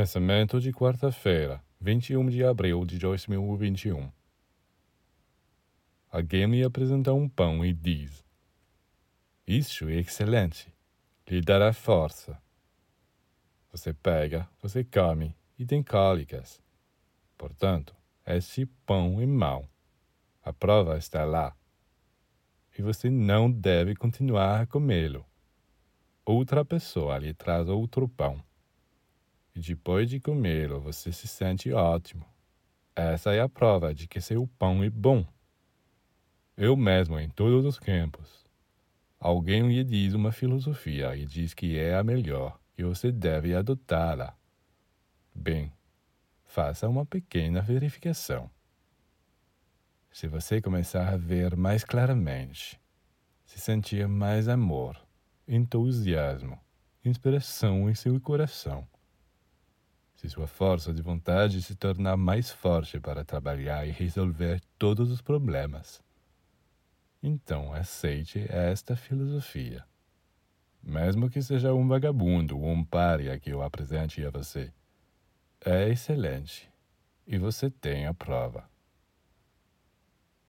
Pensamento de quarta-feira, 21 de abril de 2021. Alguém me apresenta um pão e diz: Isso é excelente, lhe dará força. Você pega, você come e tem cólicas. Portanto, esse pão é mau. A prova está lá. E você não deve continuar a comê-lo. Outra pessoa lhe traz outro pão depois de comê-lo você se sente ótimo. Essa é a prova de que seu pão é bom. Eu mesmo, em todos os campos. Alguém lhe diz uma filosofia e diz que é a melhor e você deve adotá-la. Bem, faça uma pequena verificação. Se você começar a ver mais claramente, se sentir mais amor, entusiasmo, inspiração em seu coração, se sua força de vontade se tornar mais forte para trabalhar e resolver todos os problemas. Então aceite esta filosofia. Mesmo que seja um vagabundo ou um pária que eu apresente a você. É excelente. E você tem a prova.